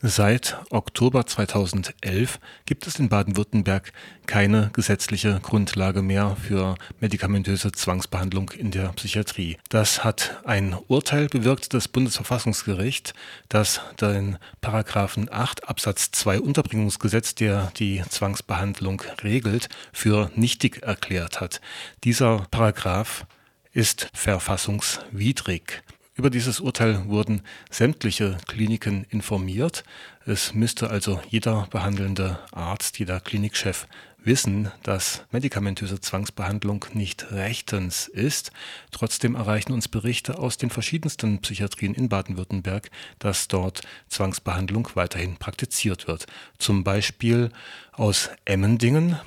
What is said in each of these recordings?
Seit Oktober 2011 gibt es in Baden-Württemberg keine gesetzliche Grundlage mehr für medikamentöse Zwangsbehandlung in der Psychiatrie. Das hat ein Urteil bewirkt des Bundesverfassungsgerichts, das den Paragraphen 8 Absatz 2 Unterbringungsgesetz, der die Zwangsbehandlung regelt, für nichtig erklärt hat. Dieser Paragraph ist verfassungswidrig. Über dieses Urteil wurden sämtliche Kliniken informiert. Es müsste also jeder behandelnde Arzt, jeder Klinikchef wissen, dass medikamentöse Zwangsbehandlung nicht rechtens ist. Trotzdem erreichen uns Berichte aus den verschiedensten Psychiatrien in Baden-Württemberg, dass dort Zwangsbehandlung weiterhin praktiziert wird. Zum Beispiel aus Emmendingen.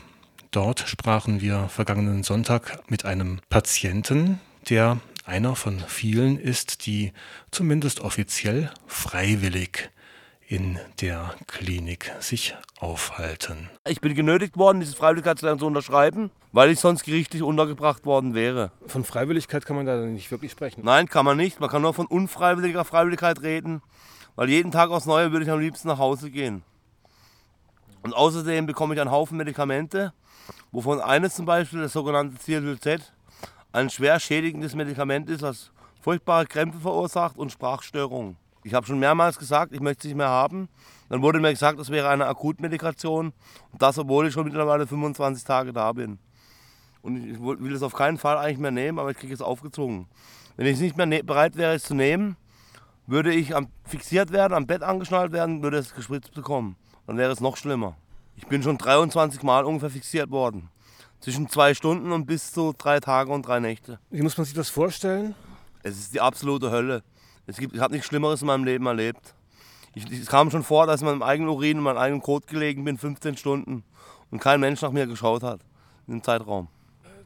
Dort sprachen wir vergangenen Sonntag mit einem Patienten, der einer von vielen ist, die zumindest offiziell freiwillig in der Klinik sich aufhalten. Ich bin genötigt worden, dieses Freiwilligkeitslehren zu unterschreiben, weil ich sonst gerichtlich untergebracht worden wäre. Von Freiwilligkeit kann man da nicht wirklich sprechen. Nein, kann man nicht. Man kann nur von unfreiwilliger Freiwilligkeit reden, weil jeden Tag aufs Neue würde ich am liebsten nach Hause gehen. Und außerdem bekomme ich einen Haufen Medikamente, wovon eines zum Beispiel das sogenannte Ziel Z ein schwer schädigendes Medikament ist, das furchtbare Krämpfe verursacht und Sprachstörungen. Ich habe schon mehrmals gesagt, ich möchte es nicht mehr haben. Dann wurde mir gesagt, das wäre eine Akutmedikation. Und das, obwohl ich schon mittlerweile 25 Tage da bin. Und ich will es auf keinen Fall eigentlich mehr nehmen, aber ich kriege es aufgezwungen. Wenn ich nicht mehr ne-, bereit wäre, es zu nehmen, würde ich fixiert werden, am Bett angeschnallt werden, würde es gespritzt bekommen. Dann wäre es noch schlimmer. Ich bin schon 23 Mal ungefähr fixiert worden zwischen zwei Stunden und bis zu drei Tage und drei Nächte. Wie muss man sich das vorstellen? Es ist die absolute Hölle. Es gibt, ich habe nichts Schlimmeres in meinem Leben erlebt. Ich, es kam schon vor, dass ich in meinem eigenen Urin und meinem eigenen Kot gelegen bin, 15 Stunden, und kein Mensch nach mir geschaut hat in dem Zeitraum.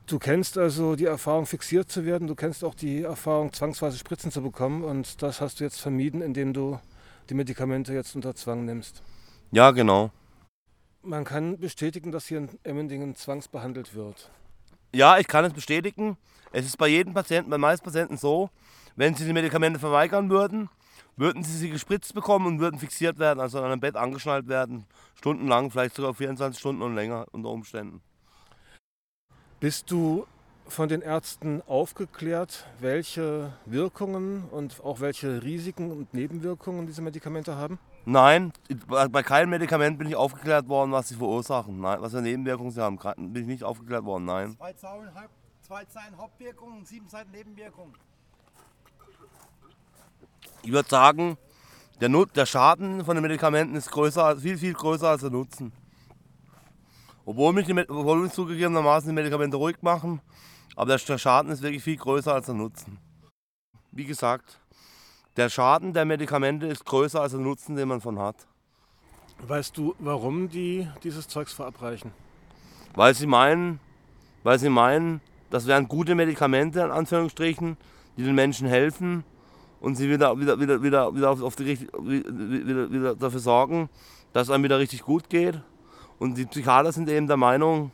Du kennst also die Erfahrung, fixiert zu werden. Du kennst auch die Erfahrung, zwangsweise Spritzen zu bekommen. Und das hast du jetzt vermieden, indem du die Medikamente jetzt unter Zwang nimmst. Ja, genau. Man kann bestätigen, dass hier in Emmendingen zwangsbehandelt wird. Ja, ich kann es bestätigen. Es ist bei jedem Patienten, bei meisten Patienten so, wenn sie die Medikamente verweigern würden, würden sie sie gespritzt bekommen und würden fixiert werden, also an einem Bett angeschnallt werden, stundenlang, vielleicht sogar 24 Stunden und länger unter Umständen. Bist du von den Ärzten aufgeklärt, welche Wirkungen und auch welche Risiken und Nebenwirkungen diese Medikamente haben? Nein, bei keinem Medikament bin ich aufgeklärt worden, was sie verursachen. Nein, was für Nebenwirkungen sie haben. Bin ich nicht aufgeklärt worden, nein. Zwei Zeilen, zwei Zeilen Hauptwirkungen, sieben Seiten Nebenwirkungen. Ich würde sagen, der, Nut der Schaden von den Medikamenten ist größer, viel, viel größer als der Nutzen. Obwohl mich, die, obwohl mich zugegebenermaßen die Medikamente ruhig machen, aber der Schaden ist wirklich viel größer als der Nutzen. Wie gesagt, der Schaden der Medikamente ist größer als der Nutzen, den man von hat. Weißt du, warum die dieses Zeugs verabreichen? Weil sie meinen, weil sie meinen, das wären gute Medikamente, in Anführungsstrichen, die den Menschen helfen und sie wieder, wieder, wieder, wieder, wieder, auf die, wieder, wieder dafür sorgen, dass es einem wieder richtig gut geht. Und die Psychiater sind eben der Meinung,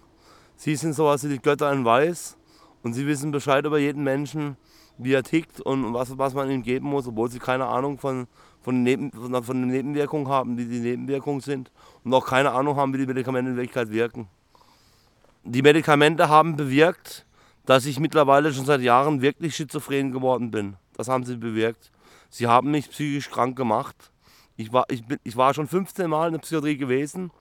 sie sind sowas wie die Götter in Weiß und sie wissen Bescheid über jeden Menschen wie er tickt und was, was man ihm geben muss, obwohl sie keine Ahnung von, von, Neben, von, von Nebenwirkungen haben, wie die Nebenwirkungen sind und auch keine Ahnung haben, wie die Medikamente in Wirklichkeit wirken. Die Medikamente haben bewirkt, dass ich mittlerweile schon seit Jahren wirklich schizophren geworden bin. Das haben sie bewirkt. Sie haben mich psychisch krank gemacht. Ich war, ich, bin, ich war schon 15 Mal in der Psychiatrie gewesen,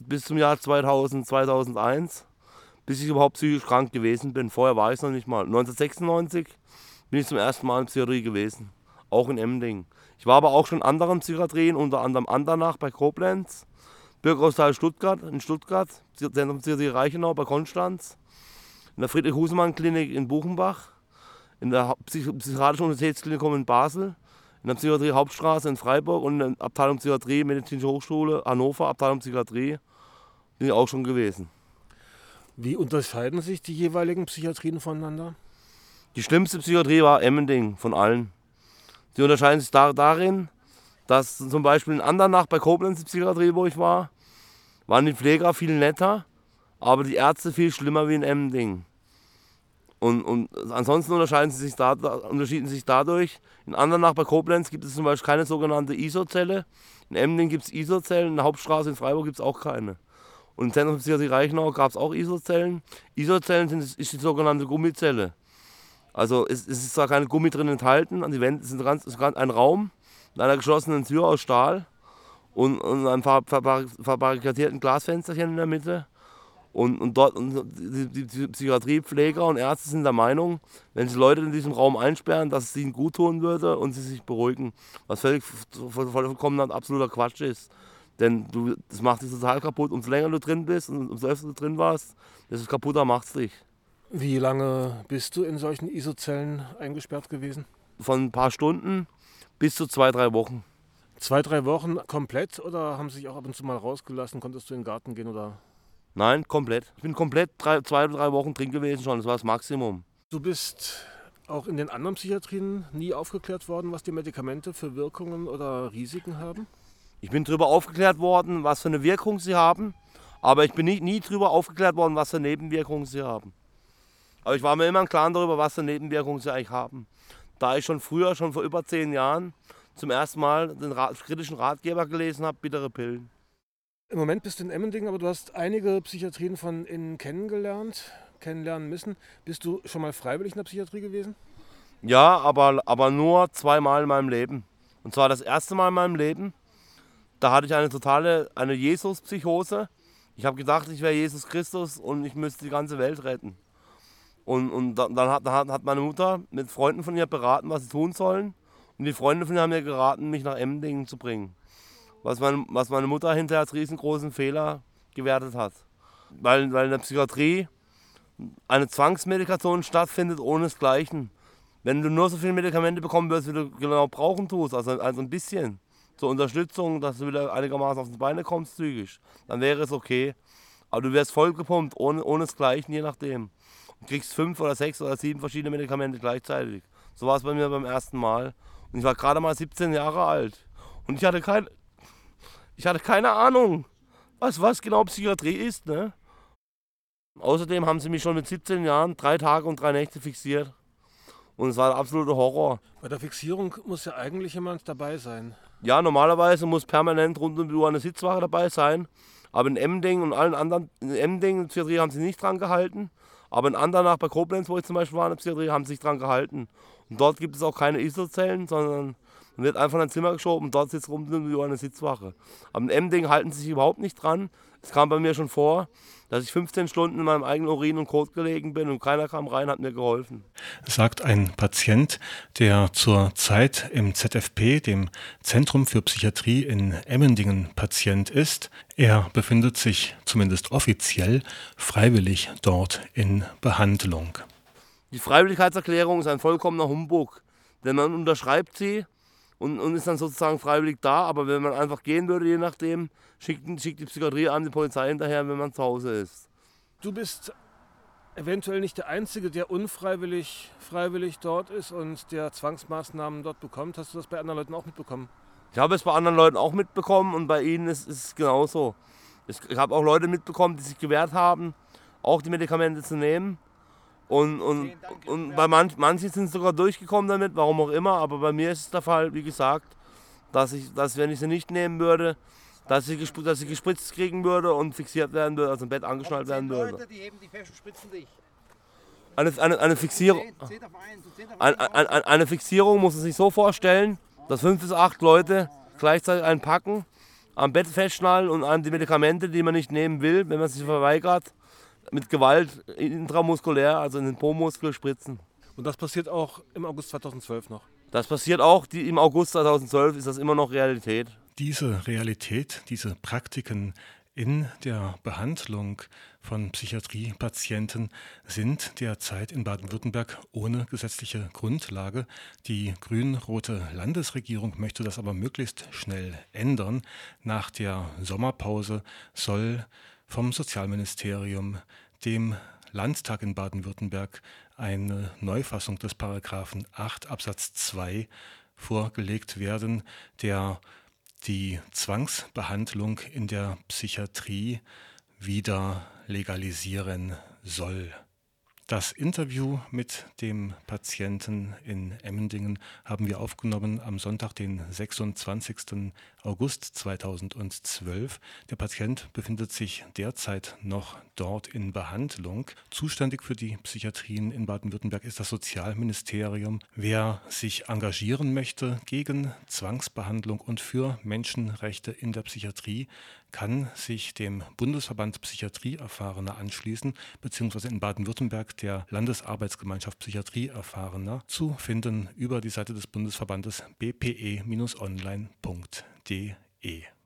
bis zum Jahr 2000, 2001 bis ich überhaupt psychisch krank gewesen bin. Vorher war ich es noch nicht mal. 1996 bin ich zum ersten Mal in Psychiatrie gewesen, auch in Emding. Ich war aber auch schon in anderen Psychiatrien, unter anderem Andernach bei Koblenz, Bürgerhausteil Stuttgart in Stuttgart, Zentrum Psychiatrie Reichenau bei Konstanz, in der Friedrich-Husemann-Klinik in Buchenbach, in der Psychiatrischen Universitätsklinikum in Basel, in der Psychiatrie Hauptstraße in Freiburg und in der Abteilung Psychiatrie Medizinische Hochschule Hannover, Abteilung Psychiatrie, bin ich auch schon gewesen. Wie unterscheiden sich die jeweiligen Psychiatrien voneinander? Die schlimmste Psychiatrie war Emmending von allen. Die unterscheiden sich da, darin, dass zum Beispiel in Andernach bei Koblenz, die Psychiatrie, wo ich war, waren die Pfleger viel netter, aber die Ärzte viel schlimmer wie in Emmending. Und, und ansonsten unterscheiden sie sich da, unterschieden sich dadurch. In Andernach bei Koblenz gibt es zum Beispiel keine sogenannte ISO-Zelle. In Emding gibt es ISO-Zellen, in der Hauptstraße in Freiburg gibt es auch keine. Und im Zentrum Psychiatrie Reichenau gab es auch ISO-Zellen. ISO-Zellen sind, ist die sogenannte Gummizelle. Also es, es, ist zwar kein Gummi drin enthalten, an die Wände ist, ganz, ist ein Raum mit einer geschlossenen Tür aus Stahl und, und einem verbarrikadierten Glasfensterchen in der Mitte. Und, und dort und die, die Psychiatriepfleger und Ärzte sind der Meinung, wenn sie Leute in diesem Raum einsperren, dass es ihnen gut tun würde und sie sich beruhigen. Was völlig vollkommen absoluter Quatsch ist. Denn du, das macht dich total kaputt. Umso länger du drin bist und umso öfter du drin warst, desto kaputter macht es dich. Wie lange bist du in solchen ISO-Zellen eingesperrt gewesen? Von ein paar Stunden bis zu zwei, drei Wochen. Zwei, drei Wochen komplett oder haben sie sich auch ab und zu mal rausgelassen? Konntest du in den Garten gehen oder? Nein, komplett. Ich bin komplett drei, zwei, drei Wochen drin gewesen schon. Das war das Maximum. Du bist auch in den anderen Psychiatrien nie aufgeklärt worden, was die Medikamente für Wirkungen oder Risiken haben? Ich bin darüber aufgeklärt worden, was für eine Wirkung sie haben, aber ich bin nie, nie darüber aufgeklärt worden, was für Nebenwirkungen sie haben. Aber ich war mir immer im Klaren darüber, was für Nebenwirkungen sie eigentlich haben. Da ich schon früher, schon vor über zehn Jahren, zum ersten Mal den Rat, kritischen Ratgeber gelesen habe, bittere Pillen. Im Moment bist du in Emmendingen, aber du hast einige Psychiatrien von innen kennengelernt, kennenlernen müssen. Bist du schon mal freiwillig in der Psychiatrie gewesen? Ja, aber, aber nur zweimal in meinem Leben. Und zwar das erste Mal in meinem Leben, da hatte ich eine totale eine Jesus-Psychose. Ich habe gedacht, ich wäre Jesus Christus und ich müsste die ganze Welt retten. Und, und dann, hat, dann hat meine Mutter mit Freunden von ihr beraten, was sie tun sollen. Und die Freunde von ihr haben mir geraten, mich nach Emmendingen zu bringen. Was meine, was meine Mutter hinterher als riesengroßen Fehler gewertet hat. Weil, weil in der Psychiatrie eine Zwangsmedikation stattfindet ohne desgleichen. Wenn du nur so viele Medikamente bekommen wirst, wie du genau brauchen tust, also, also ein bisschen, zur Unterstützung, dass du wieder einigermaßen auf die Beine kommst zügig, dann wäre es okay. Aber du wirst vollgepumpt, ohne, ohne das Gleiche, je nachdem. Du kriegst fünf oder sechs oder sieben verschiedene Medikamente gleichzeitig. So war es bei mir beim ersten Mal. Und ich war gerade mal 17 Jahre alt. Und ich hatte, kein, ich hatte keine Ahnung, was, was genau Psychiatrie ist. Ne? Außerdem haben sie mich schon mit 17 Jahren drei Tage und drei Nächte fixiert. Und es war ein absoluter Horror. Bei der Fixierung muss ja eigentlich jemand dabei sein. Ja, normalerweise muss permanent rund um die Uhr eine Sitzwache dabei sein. Aber in Emding und allen anderen, in Emding, in Psychiatrie haben sie nicht dran gehalten. Aber in Andernach bei Koblenz, wo ich zum Beispiel war in der Psychiatrie, haben sie sich dran gehalten. Und dort gibt es auch keine ISO-Zellen, sondern man wird einfach in ein Zimmer geschoben und dort sitzt um die Uhr eine Sitzwache. Aber in Emding halten sie sich überhaupt nicht dran. Es kam bei mir schon vor, dass ich 15 Stunden in meinem eigenen Urin und Kot gelegen bin und keiner kam rein, hat mir geholfen. Sagt ein Patient, der zur Zeit im ZFP, dem Zentrum für Psychiatrie in Emmendingen, Patient ist. Er befindet sich zumindest offiziell freiwillig dort in Behandlung. Die Freiwilligkeitserklärung ist ein vollkommener Humbug, denn man unterschreibt sie und, und ist dann sozusagen freiwillig da, aber wenn man einfach gehen würde, je nachdem, schickt, schickt die Psychiatrie an die Polizei hinterher, wenn man zu Hause ist. Du bist eventuell nicht der Einzige, der unfreiwillig freiwillig dort ist und der Zwangsmaßnahmen dort bekommt. Hast du das bei anderen Leuten auch mitbekommen? Ich habe es bei anderen Leuten auch mitbekommen und bei ihnen ist es genauso. Ich habe auch Leute mitbekommen, die sich gewehrt haben, auch die Medikamente zu nehmen. Und, und, und bei manch, manchen sind sogar durchgekommen damit, warum auch immer, aber bei mir ist es der Fall, wie gesagt, dass ich, dass wenn ich sie nicht nehmen würde, dass sie, dass sie gespritzt kriegen würde und fixiert werden würde, also im Bett angeschnallt werden würde. Leute, die heben die Fäsche, spritzen dich. Eine, eine, eine, Fixierung, eine, eine, eine Fixierung muss man sich so vorstellen, dass fünf bis acht Leute gleichzeitig einen packen, am Bett festschnallen und einem die Medikamente, die man nicht nehmen will, wenn man sich verweigert, mit Gewalt intramuskulär, also in den Po-Muskel spritzen. Und das passiert auch im August 2012 noch? Das passiert auch, die, im August 2012 ist das immer noch Realität. Diese Realität, diese Praktiken in der Behandlung von Psychiatriepatienten sind derzeit in Baden-Württemberg ohne gesetzliche Grundlage. Die grün-rote Landesregierung möchte das aber möglichst schnell ändern. Nach der Sommerpause soll vom Sozialministerium dem Landtag in Baden-Württemberg eine Neufassung des Paragraphen 8 Absatz 2 vorgelegt werden, der die Zwangsbehandlung in der Psychiatrie wieder legalisieren soll. Das Interview mit dem Patienten in Emmendingen haben wir aufgenommen am Sonntag, den 26. August 2012. Der Patient befindet sich derzeit noch dort in Behandlung. Zuständig für die Psychiatrien in Baden-Württemberg ist das Sozialministerium. Wer sich engagieren möchte gegen Zwangsbehandlung und für Menschenrechte in der Psychiatrie, kann sich dem Bundesverband Psychiatrie Erfahrener anschließen, beziehungsweise in Baden-Württemberg der Landesarbeitsgemeinschaft Psychiatrie Erfahrener zu finden über die Seite des Bundesverbandes bpe-online.de.